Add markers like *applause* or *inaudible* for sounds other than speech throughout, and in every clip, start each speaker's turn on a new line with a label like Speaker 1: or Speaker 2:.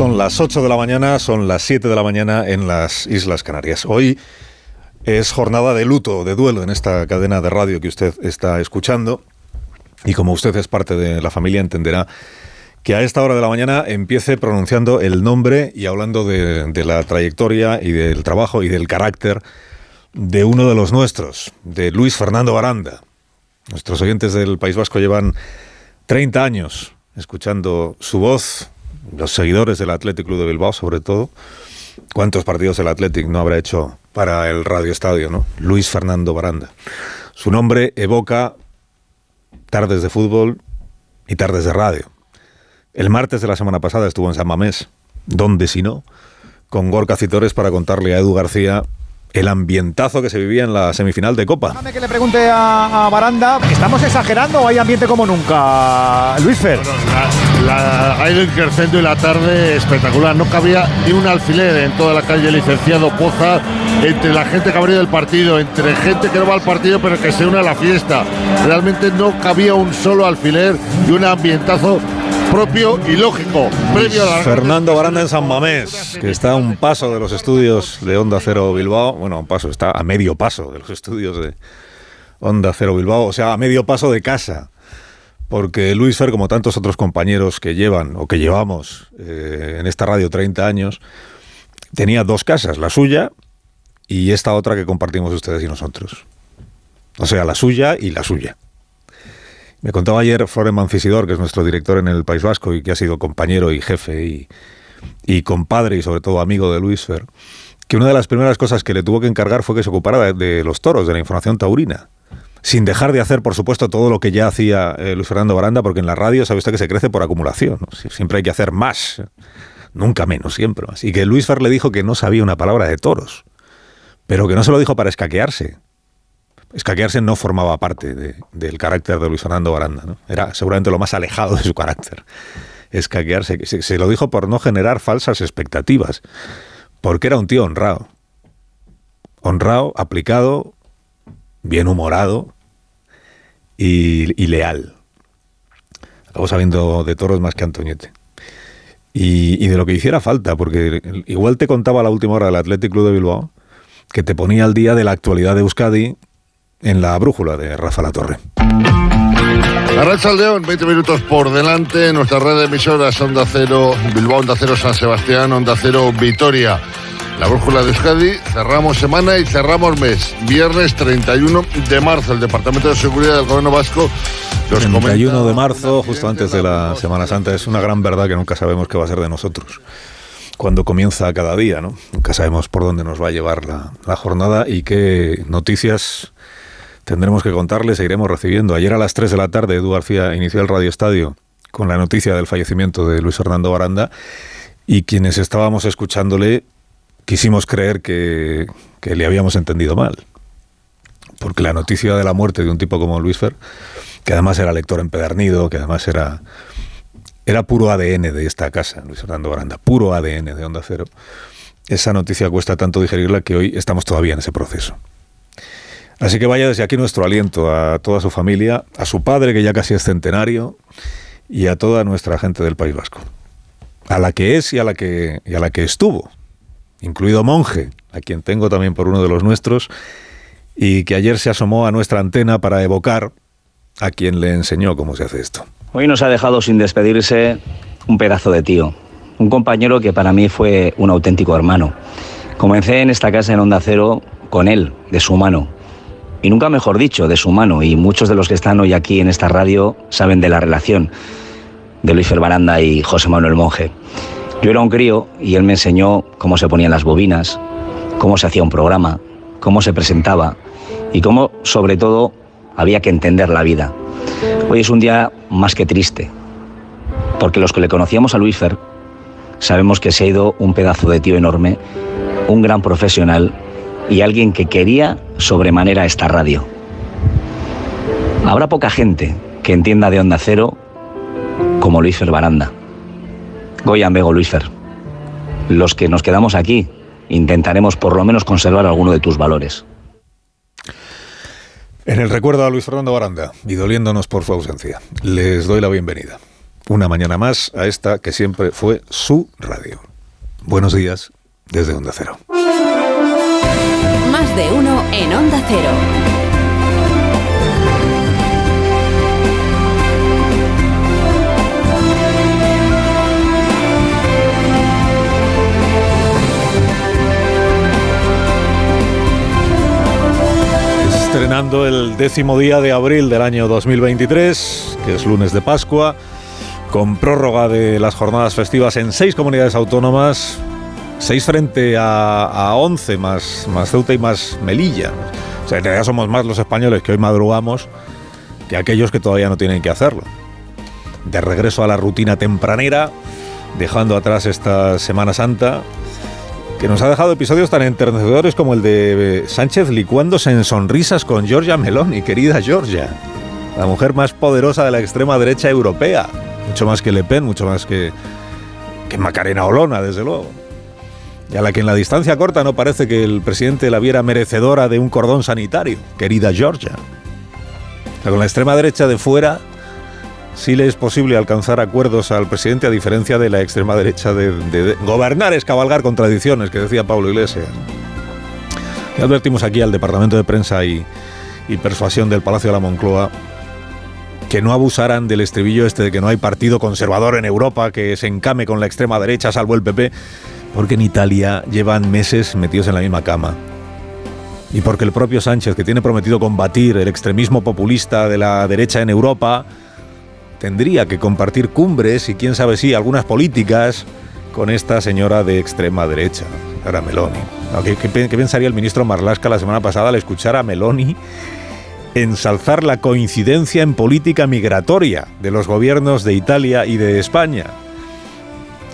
Speaker 1: Son las 8 de la mañana, son las 7 de la mañana en las Islas Canarias. Hoy es jornada de luto, de duelo en esta cadena de radio que usted está escuchando. Y como usted es parte de la familia, entenderá que a esta hora de la mañana empiece pronunciando el nombre y hablando de, de la trayectoria y del trabajo y del carácter de uno de los nuestros, de Luis Fernando Baranda. Nuestros oyentes del País Vasco llevan 30 años escuchando su voz, los seguidores del Athletic Club de Bilbao sobre todo. ¿Cuántos partidos el Athletic no habrá hecho para el Radio Estadio, no? Luis Fernando Baranda. Su nombre evoca tardes de fútbol y tardes de radio. El martes de la semana pasada estuvo en San Mamés, donde si no, con Gorka Citores para contarle a Edu García el ambientazo que se vivía en la semifinal de Copa.
Speaker 2: Déjame que le pregunte a, a Baranda, ¿estamos exagerando o hay ambiente como nunca? Luis Fer.
Speaker 3: Bueno, la, la, hay un crescendo y la tarde espectacular. No cabía ni un alfiler en toda la calle Licenciado Poza, entre la gente que ha venido del partido, entre gente que no va al partido pero que se une a la fiesta. Realmente no cabía un solo alfiler y un ambientazo propio y lógico. Previo a la...
Speaker 1: Fernando Baranda en San Mamés, que está a un paso de los estudios de Onda Cero Bilbao. Bueno, a un paso, está a medio paso de los estudios de Onda Cero Bilbao, o sea, a medio paso de casa. Porque Luis Fer, como tantos otros compañeros que llevan o que llevamos eh, en esta radio 30 años, tenía dos casas, la suya y esta otra que compartimos ustedes y nosotros. O sea, la suya y la suya. Me contaba ayer Flores Mancisidor, que es nuestro director en el País Vasco y que ha sido compañero y jefe y, compadre y sobre todo amigo de Luis Fer, que una de las primeras cosas que le tuvo que encargar fue que se ocupara de, los toros, de la información taurina. Sin dejar de hacer, por supuesto, todo lo que ya hacía eh, Luis Fernando Baranda, porque en la radio sabe usted que se crece por acumulación. Siempre hay que hacer más, nunca menos, siempre más. Y que Luis Fer le dijo que no sabía una palabra de toros, pero que no se lo dijo para escaquearse, escaquearse no formaba parte de, del carácter de Luis Fernando Baranda. ¿no? Era seguramente lo más alejado de su carácter. Escaquearse. Se, lo dijo por no generar falsas expectativas. Porque era un tío honrado. Honrado, aplicado, bien humorado y, leal. Acabo sabiendo de toros más que Antoñete. Y, y, de lo que hiciera falta, porque igual te contaba la última hora del Athletic Club de Bilbao, que te ponía al día de la actualidad de Euskadi en la brújula de Rafa La Torre.
Speaker 3: Arracha León, 20 minutos por delante. Nuestra red de emisoras Onda Cero, Bilbao, Onda Cero, San Sebastián, Onda Cero, Vitoria. La brújula de Euskadi, cerramos semana y cerramos mes. Viernes 31 de marzo, el Departamento de Seguridad del Gobierno Vasco.
Speaker 1: Los 31 comenta... de marzo, justo antes de la Semana Santa, es una gran verdad que nunca sabemos qué va a ser de nosotros cuando comienza cada día, ¿no? Nunca sabemos por dónde nos va a llevar la, la jornada y qué noticias tendremos que contarles e iremos recibiendo. Ayer a las 3 de la tarde, Edu García inició el Radio Estadio con la noticia del fallecimiento de Luis Fernando Baranda y quienes estábamos escuchándole quisimos creer que, que le habíamos entendido mal. Porque la noticia de la muerte de un tipo como Luis Fer, que además era lector empedernido, que además era, era puro ADN de esta casa, Luis Fernando Baranda, puro ADN de Onda Cero, esa noticia cuesta tanto digerirla que hoy estamos todavía en ese proceso. Así que vaya desde aquí nuestro aliento a toda su familia, a su padre, que ya casi es centenario, y a toda nuestra gente del País Vasco. A la que es y a la que, y a la que estuvo, incluido Monje, a quien tengo también por uno de los nuestros, y que ayer se asomó a nuestra antena para evocar a quien le enseñó cómo se hace esto.
Speaker 4: Hoy nos ha dejado sin despedirse un pedazo de tío, un compañero que para mí fue un auténtico hermano. Comencé en esta casa en Onda Cero con él, de su mano, y nunca mejor dicho, de su mano, y muchos de los que están hoy aquí en esta radio saben de la relación de Luis Ferbaranda y José Manuel Monje. Yo era un crío y él me enseñó cómo se ponían las bobinas, cómo se hacía un programa, cómo se presentaba y cómo, sobre todo, había que entender la vida. Hoy es un día más que triste, porque los que le conocíamos a Luis Fer sabemos que se ha ido un pedazo de tío enorme, un gran profesional y alguien que quería sobremanera esta radio. Habrá poca gente que entienda de Onda Cero como Luis Fer Baranda. Goyan Bego Luis Fer. Los que nos quedamos aquí intentaremos por lo menos conservar alguno de tus valores.
Speaker 1: En el recuerdo a Luis Fernando Baranda y doliéndonos por su ausencia, les doy la bienvenida. una mañana más a esta que siempre fue su radio. Buenos días desde Onda Cero.
Speaker 5: Más de uno en Onda Cero.
Speaker 1: Estrenando el décimo día de abril del año 2023, que es lunes de Pascua, con prórroga de las jornadas festivas en seis comunidades autónomas, seis frente a, a 11 más, más Ceuta y más Melilla. O sea, en realidad somos más los españoles que hoy madrugamos que aquellos que todavía no tienen que hacerlo. De regreso a la rutina tempranera, dejando atrás esta Semana Santa, que nos ha dejado episodios tan enternecedores como el de Sánchez licuándose en sonrisas con Giorgia Meloni, querida Georgia, la mujer más poderosa de la extrema derecha europea, mucho más que Le Pen, mucho más que, que Macarena Olona, desde luego. Y a la que en la distancia corta no parece que el presidente la viera merecedora de un cordón sanitario, querida Georgia. con la extrema derecha de fuera, sí le es posible alcanzar acuerdos al presidente a diferencia de la extrema derecha de, gobernar es cabalgar contradicciones, que decía Pablo Iglesias. Advertimos aquí al Departamento de Prensa y, y Persuasión del Palacio de la Moncloa que no abusaran del estribillo este de que no hay partido conservador en Europa que se encame con la extrema derecha, salvo el PP, porque en Italia llevan meses metidos en la misma cama. Y porque el propio Sánchez, que tiene prometido combatir el extremismo populista de la derecha en Europa, tendría que compartir cumbres y quién sabe si algunas políticas con esta señora de extrema derecha, señora Meloni. ¿Qué, qué, qué pensaría el ministro Marlasca la semana pasada al escuchar a Meloni ensalzar la coincidencia en política migratoria de los gobiernos de Italia y de España?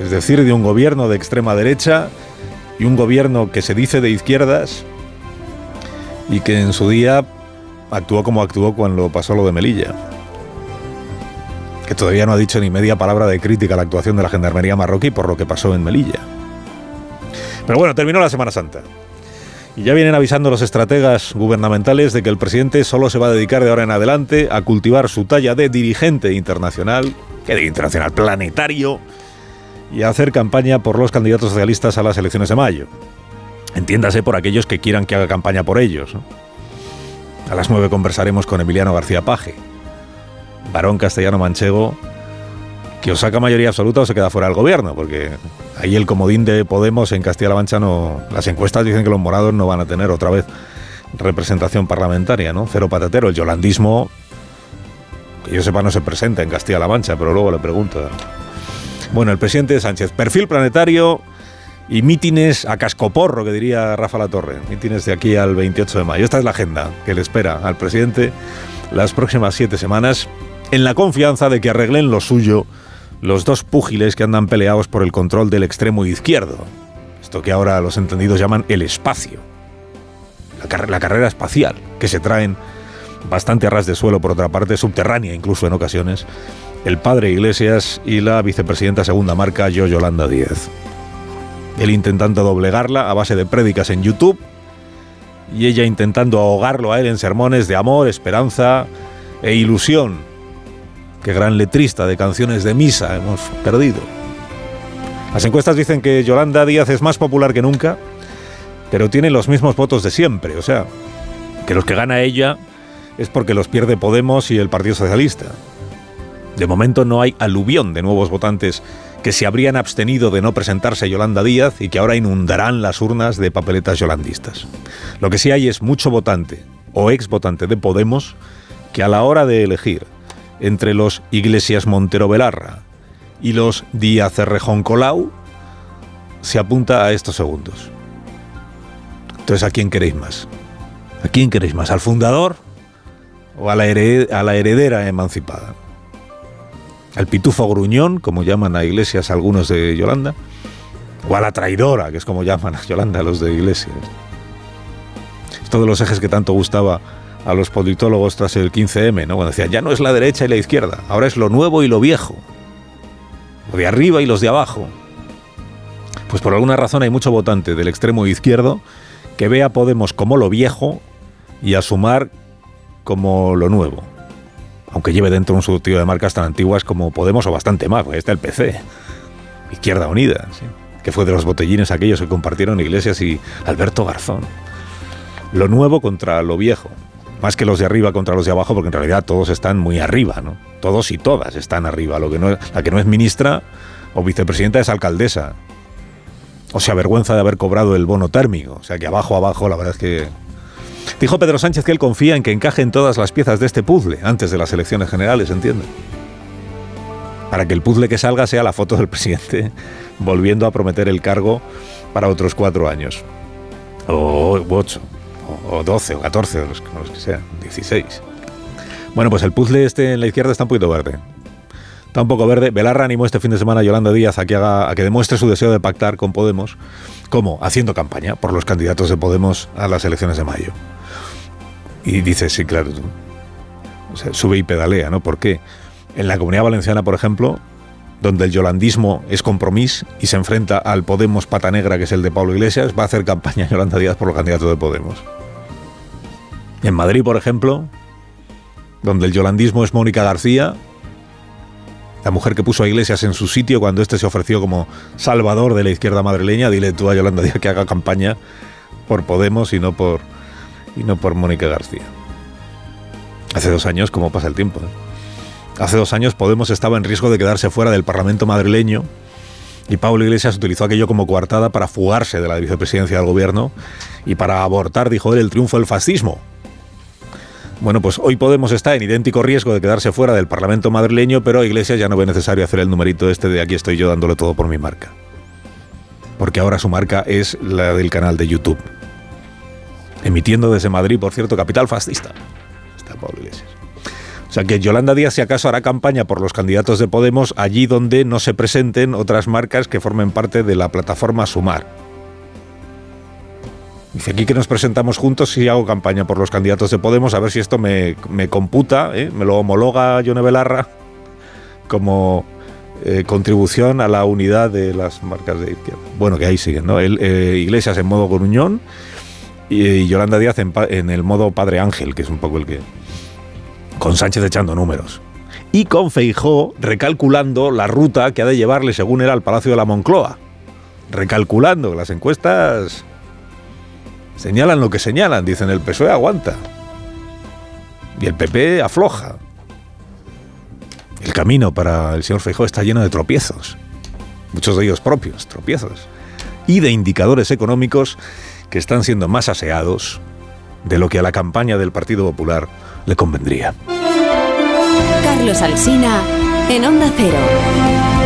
Speaker 1: Es decir, de un gobierno de extrema derecha y un gobierno que se dice de izquierdas y que en su día actuó como actuó cuando pasó lo de Melilla que todavía no ha dicho ni media palabra de crítica a la actuación de la Gendarmería marroquí por lo que pasó en Melilla. Pero bueno, terminó la Semana Santa. Y ya vienen avisando los estrategas gubernamentales de que el presidente solo se va a dedicar de ahora en adelante a cultivar su talla de dirigente internacional, que de internacional planetario, y hacer campaña por los candidatos socialistas a las elecciones de mayo. Entiéndase por aquellos que quieran que haga campaña por ellos. A las nueve conversaremos con Emiliano García Paje, varón castellano manchego que o saca mayoría absoluta o se queda fuera del gobierno, porque ahí el comodín de Podemos en Castilla-La Mancha no. Las encuestas dicen que los morados no van a tener otra vez representación parlamentaria, ¿no? Cero patatero. El yolandismo, que yo sepa, no se presenta en Castilla-La Mancha, pero luego le pregunto. Bueno, el presidente Sánchez, perfil planetario y mítines a cascoporro, que diría Rafa La Torre. Mítines de aquí al 28 de mayo. Esta es la agenda que le espera al presidente las próximas siete semanas en la confianza de que arreglen lo suyo los dos púgiles que andan peleados por el control del extremo izquierdo. Esto que ahora los entendidos llaman el espacio. La carrera espacial, que se traen bastante a ras de suelo, por otra parte, subterránea incluso en ocasiones, el padre Iglesias y la vicepresidenta segunda marca, yo Yolanda Díez. Él intentando doblegarla a base de prédicas en YouTube y ella intentando ahogarlo a él en sermones de amor, esperanza e ilusión Qué gran letrista de canciones de misa hemos perdido. Las encuestas dicen que Yolanda Díaz es más popular que nunca, pero tiene los mismos votos de siempre. O sea, que los que gana ella es porque los pierde Podemos y el Partido Socialista. De momento no hay aluvión de nuevos votantes que se habrían abstenido de no presentarse Yolanda Díaz y que ahora inundarán las urnas de papeletas yolandistas. Lo que sí hay es mucho votante o ex votante de Podemos que a la hora de elegir entre los Iglesias Montero Velarra y los Díaz Errejón Colau se apunta a estos segundos. Entonces, ¿a quién queréis más? ¿A quién queréis más? ¿Al fundador o a a la heredera emancipada? ¿Al pitufo gruñón, como llaman a Iglesias algunos de Yolanda? ¿O a la traidora, que es como llaman a Yolanda los de Iglesias? Todos los ejes que tanto gustaba a los politólogos tras el 15M, ¿no? Cuando decían, ya no es la derecha y la izquierda, ahora es lo nuevo y lo viejo, lo de arriba y los de abajo. Pues por alguna razón hay mucho votante del extremo izquierdo que ve a Podemos como lo viejo y a Sumar como lo nuevo. Aunque lleve dentro un surtido de marcas tan antiguas como Podemos o bastante más, está el PC, Izquierda Unida, que fue de los botellines aquellos que compartieron Iglesias y Alberto Garzón. Lo nuevo contra lo viejo, más que los de arriba contra los de abajo, porque en realidad todos están muy arriba, ¿no? Todos y todas están arriba. Lo que no, la que no es ministra o vicepresidenta es alcaldesa. O se avergüenza de haber cobrado el bono térmico. O sea que abajo, abajo, la verdad es que... Dijo Pedro Sánchez que él confía en que encajen todas las piezas de este puzzle antes de las elecciones generales, ¿entiende? Para que el puzzle que salga sea la foto del presidente volviendo a prometer el cargo para otros cuatro años. O ocho o 12 o 14, o los, que sean, 16. Bueno, pues el puzzle este en la izquierda está un poquito verde. Está un poco verde. Belarra animó este fin de semana a Yolanda Díaz a que, haga, a que demuestre su deseo de pactar con Podemos. ¿Cómo? Haciendo campaña por los candidatos de Podemos a las elecciones de mayo. Y dice, sí, claro, sube y pedalea, ¿no? ¿Por qué? En la comunidad valenciana, por ejemplo, donde el yolandismo es compromiso y se enfrenta al Podemos pata negra, que es el de Pablo Iglesias, va a hacer campaña *laughs* Yolanda Díaz por los candidatos de Podemos. En Madrid, por ejemplo, donde el yolandismo es Mónica García, la mujer que puso a Iglesias en su sitio cuando este se ofreció como salvador de la izquierda madrileña, dile tú a Yolanda Díaz que haga campaña por Podemos y no por, y no por Mónica García. Hace dos años, ¿cómo pasa el tiempo? Eh? Hace dos años Podemos estaba en riesgo de quedarse fuera del Parlamento madrileño y Pablo Iglesias utilizó aquello como coartada para fugarse de la vicepresidencia del gobierno y para abortar, dijo él, el triunfo del fascismo. Bueno, pues hoy Podemos está en idéntico riesgo de quedarse fuera del Parlamento madrileño, pero Iglesias ya no ve necesario hacer el numerito este de aquí estoy yo dándole todo por mi marca. Porque ahora su marca es la del canal de YouTube. Emitiendo desde Madrid, por cierto, capital fascista. Está Pablo Iglesias. O sea que Yolanda Díaz, si acaso, hará campaña por los candidatos de Podemos allí donde no se presenten otras marcas que formen parte de la plataforma Sumar. Dice aquí que nos presentamos juntos y hago campaña por los candidatos de Podemos, a ver si esto me, computa, ¿eh? me lo homologa Yone Belarra como eh, contribución a la unidad de las marcas de izquierda. Bueno, que ahí siguen, ¿no? Eh, Iglesias en modo Gruñón y, Yolanda Díaz en, el modo Padre Ángel, que es un poco el que... con Sánchez echando números. Y con Feijó recalculando la ruta que ha de llevarle, según era, al Palacio de la Moncloa. Recalculando las encuestas Señalan lo que señalan, dicen el PSOE aguanta. Y el PP afloja. El camino para el señor Feijóo está lleno de tropiezos, muchos de ellos propios, tropiezos, y de indicadores económicos que están siendo más aseados de lo que a la campaña del Partido Popular le convendría.
Speaker 5: Carlos Alsina en Onda Cero.